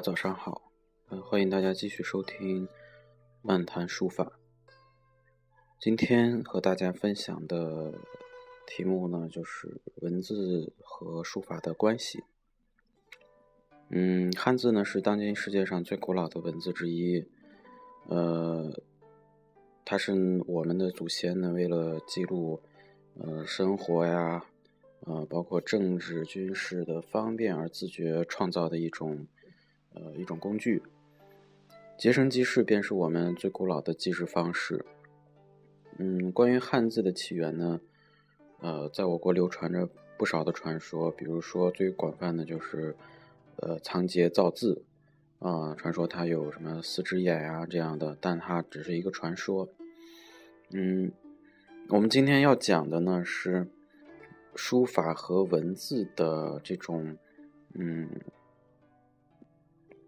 早上好，嗯，欢迎大家继续收听漫谈书法。今天和大家分享的题目呢，就是文字和书法的关系。嗯，汉字呢是当今世界上最古老的文字之一，呃，它是我们的祖先呢为了记录呃生活呀，呃，包括政治军事的方便而自觉创造的一种。呃，一种工具，结绳记事便是我们最古老的记事方式。嗯，关于汉字的起源呢，呃，在我国流传着不少的传说，比如说最广泛的就是，呃，仓颉造字，啊，传说它有什么四只眼呀这样的，但它只是一个传说。嗯，我们今天要讲的呢是书法和文字的这种，嗯。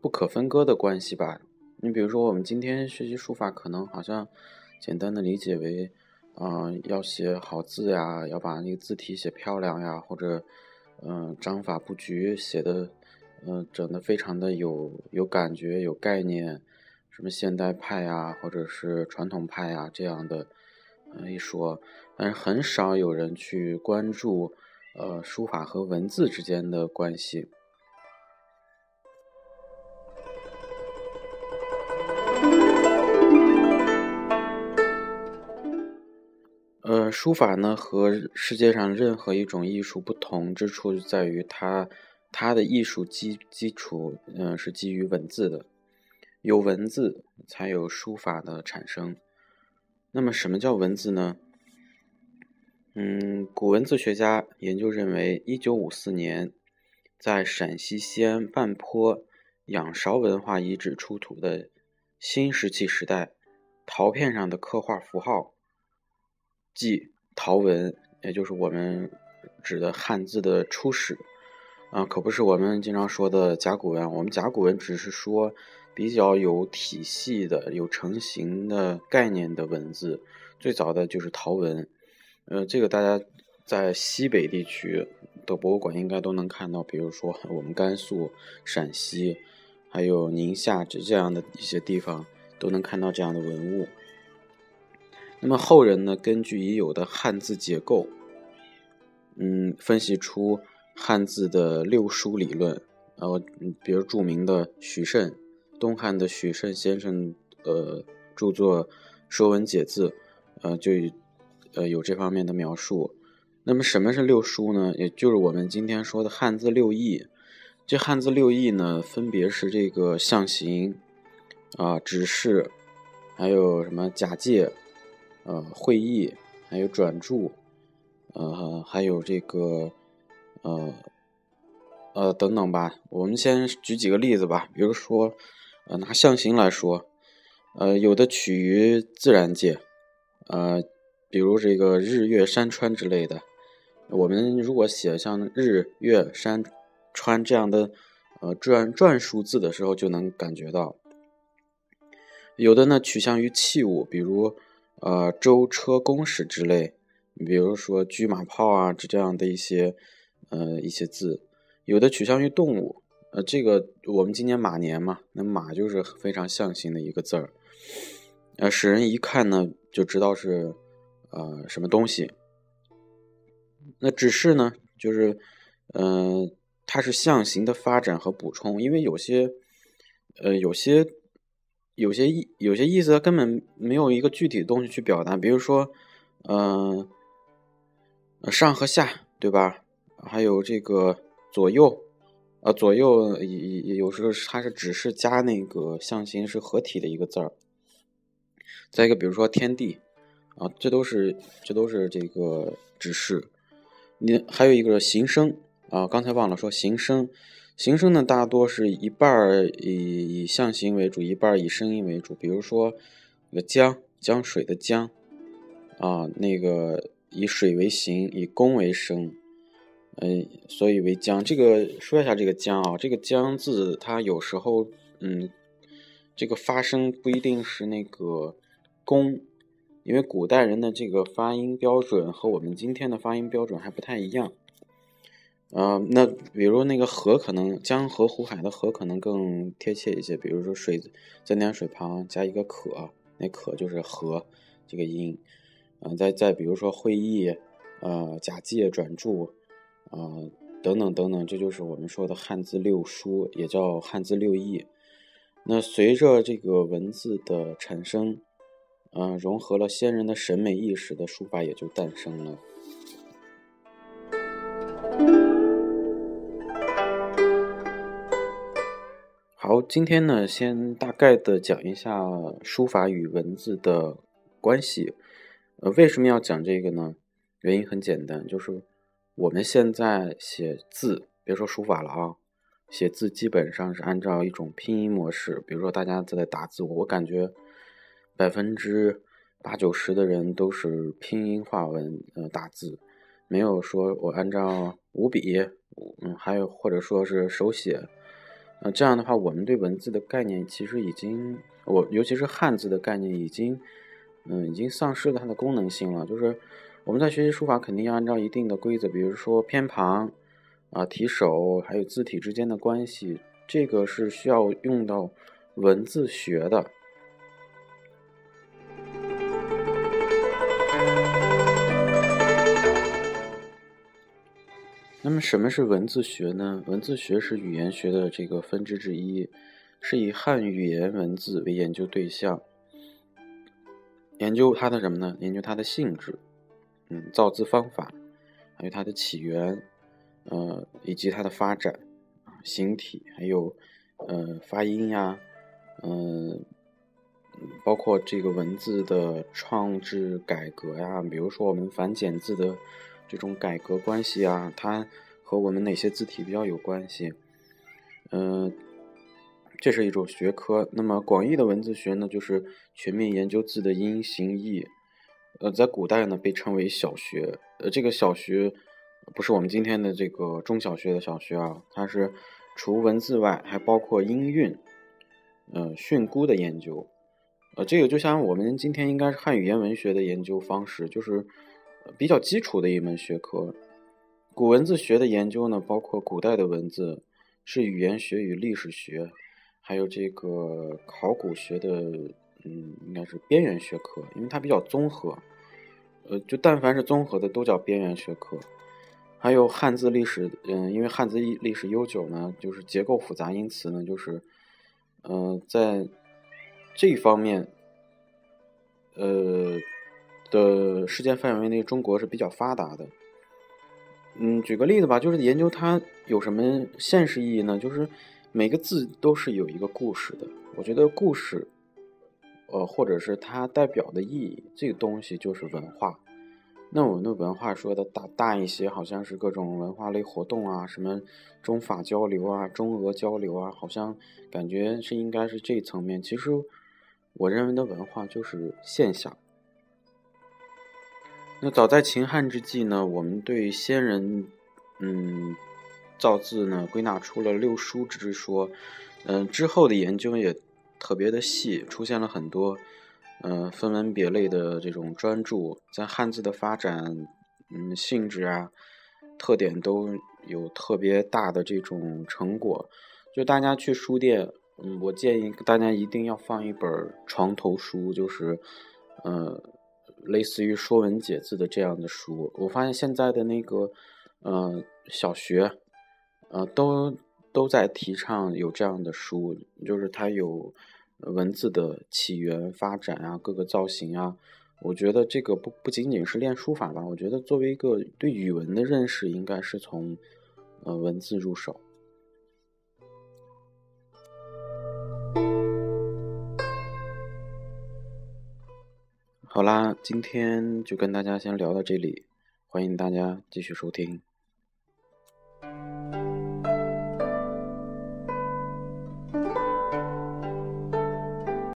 不可分割的关系吧。你比如说，我们今天学习书法，可能好像简单的理解为，啊，要写好字呀，要把那个字体写漂亮呀，或者，嗯，章法布局写的，嗯，整的非常的有有感觉、有概念，什么现代派呀，或者是传统派呀这样的，嗯，一说，但是很少有人去关注，呃，书法和文字之间的关系。呃，书法呢和世界上任何一种艺术不同之处在于它，它的艺术基基础，嗯，是基于文字的，有文字才有书法的产生。那么，什么叫文字呢？嗯，古文字学家研究认为，一九五四年，在陕西西安半坡仰韶文化遗址出土的新石器时代陶片上的刻画符号。即陶文，也就是我们指的汉字的初始，啊，可不是我们经常说的甲骨文。我们甲骨文只是说比较有体系的、有成型的概念的文字。最早的就是陶文，呃，这个大家在西北地区的博物馆应该都能看到，比如说我们甘肃、陕西，还有宁夏这这样的一些地方都能看到这样的文物。那么后人呢，根据已有的汉字结构，嗯，分析出汉字的六书理论。呃，比如著名的许慎，东汉的许慎先生，呃，著作《说文解字》，呃，就呃有这方面的描述。那么什么是六书呢？也就是我们今天说的汉字六艺。这汉字六艺呢，分别是这个象形，啊，指示，还有什么假借。呃，会意，还有转注，呃，还有这个，呃，呃，等等吧。我们先举几个例子吧。比如说，呃，拿象形来说，呃，有的取于自然界，呃，比如这个日月山川之类的。我们如果写像日月山川这样的呃篆篆数字的时候，就能感觉到。有的呢，取向于器物，比如。呃，舟车工使之类，比如说车马炮啊，这这样的一些呃一些字，有的取向于动物，呃，这个我们今年马年嘛，那马就是非常象形的一个字儿，呃，使人一看呢就知道是呃什么东西。那指示呢，就是呃，它是象形的发展和补充，因为有些呃有些。有些意有些意思，根本没有一个具体的东西去表达。比如说，嗯，上和下，对吧？还有这个左右，呃，左右也有时候它是只是加那个象形是合体的一个字儿。再一个，比如说天地，啊，这都是这都是这个指示。你还有一个形声啊，刚才忘了说形声。形声呢，大多是一半儿以以象形为主，一半儿以声音为主。比如说，那个江江水的江，啊，那个以水为形，以弓为声，嗯，所以为江。这个说一下这个江啊，这个江字，它有时候，嗯，这个发声不一定是那个弓，因为古代人的这个发音标准和我们今天的发音标准还不太一样。呃，那比如那个河，可能江河湖海的河可能更贴切一些。比如说水，在点水旁加一个可，那可就是河这个音。嗯，再再比如说会意，呃，假借转注，呃，等等等等，这就是我们说的汉字六书，也叫汉字六艺。那随着这个文字的产生，嗯，融合了先人的审美意识的书法也就诞生了。今天呢，先大概的讲一下书法与文字的关系。呃，为什么要讲这个呢？原因很简单，就是我们现在写字，别说书法了啊，写字基本上是按照一种拼音模式。比如说大家在打字，我感觉百分之八九十的人都是拼音化文呃打字，没有说我按照五笔，嗯，还有或者说是手写。那这样的话，我们对文字的概念其实已经，我尤其是汉字的概念已经，嗯，已经丧失了它的功能性了。就是我们在学习书法，肯定要按照一定的规则，比如说偏旁啊、提手，还有字体之间的关系，这个是需要用到文字学的。那么什么是文字学呢？文字学是语言学的这个分支之一，是以汉语言文字为研究对象，研究它的什么呢？研究它的性质，嗯，造字方法，还有它的起源，呃，以及它的发展，形体，还有呃发音呀，嗯，包括这个文字的创制改革呀，比如说我们繁简字的。这种改革关系啊，它和我们哪些字体比较有关系？嗯，这是一种学科。那么广义的文字学呢，就是全面研究字的音、形、意。呃，在古代呢，被称为小学。呃，这个小学不是我们今天的这个中小学的小学啊，它是除文字外，还包括音韵、呃训诂的研究。呃，这个就像我们今天应该是汉语言文学的研究方式，就是。比较基础的一门学科，古文字学的研究呢，包括古代的文字，是语言学与历史学，还有这个考古学的，嗯，应该是边缘学科，因为它比较综合，呃，就但凡是综合的都叫边缘学科。还有汉字历史，嗯，因为汉字历史悠久呢，就是结构复杂，因此呢，就是，嗯，在这一方面，呃。的世界范围内，中国是比较发达的。嗯，举个例子吧，就是研究它有什么现实意义呢？就是每个字都是有一个故事的。我觉得故事，呃，或者是它代表的意义，这个东西就是文化。那我们的文化说的大大一些，好像是各种文化类活动啊，什么中法交流啊、中俄交流啊，好像感觉是应该是这一层面。其实，我认为的文化就是现象。那早在秦汉之际呢，我们对先人，嗯，造字呢归纳出了六书之说，嗯，之后的研究也特别的细，出现了很多，嗯，分门别类的这种专著，在汉字的发展，嗯，性质啊，特点都有特别大的这种成果。就大家去书店，嗯，我建议大家一定要放一本床头书，就是，呃。类似于《说文解字》的这样的书，我发现现在的那个，呃，小学，呃，都都在提倡有这样的书，就是它有文字的起源、发展啊，各个造型啊。我觉得这个不不仅仅是练书法吧，我觉得作为一个对语文的认识，应该是从呃文字入手。好啦，今天就跟大家先聊到这里，欢迎大家继续收听。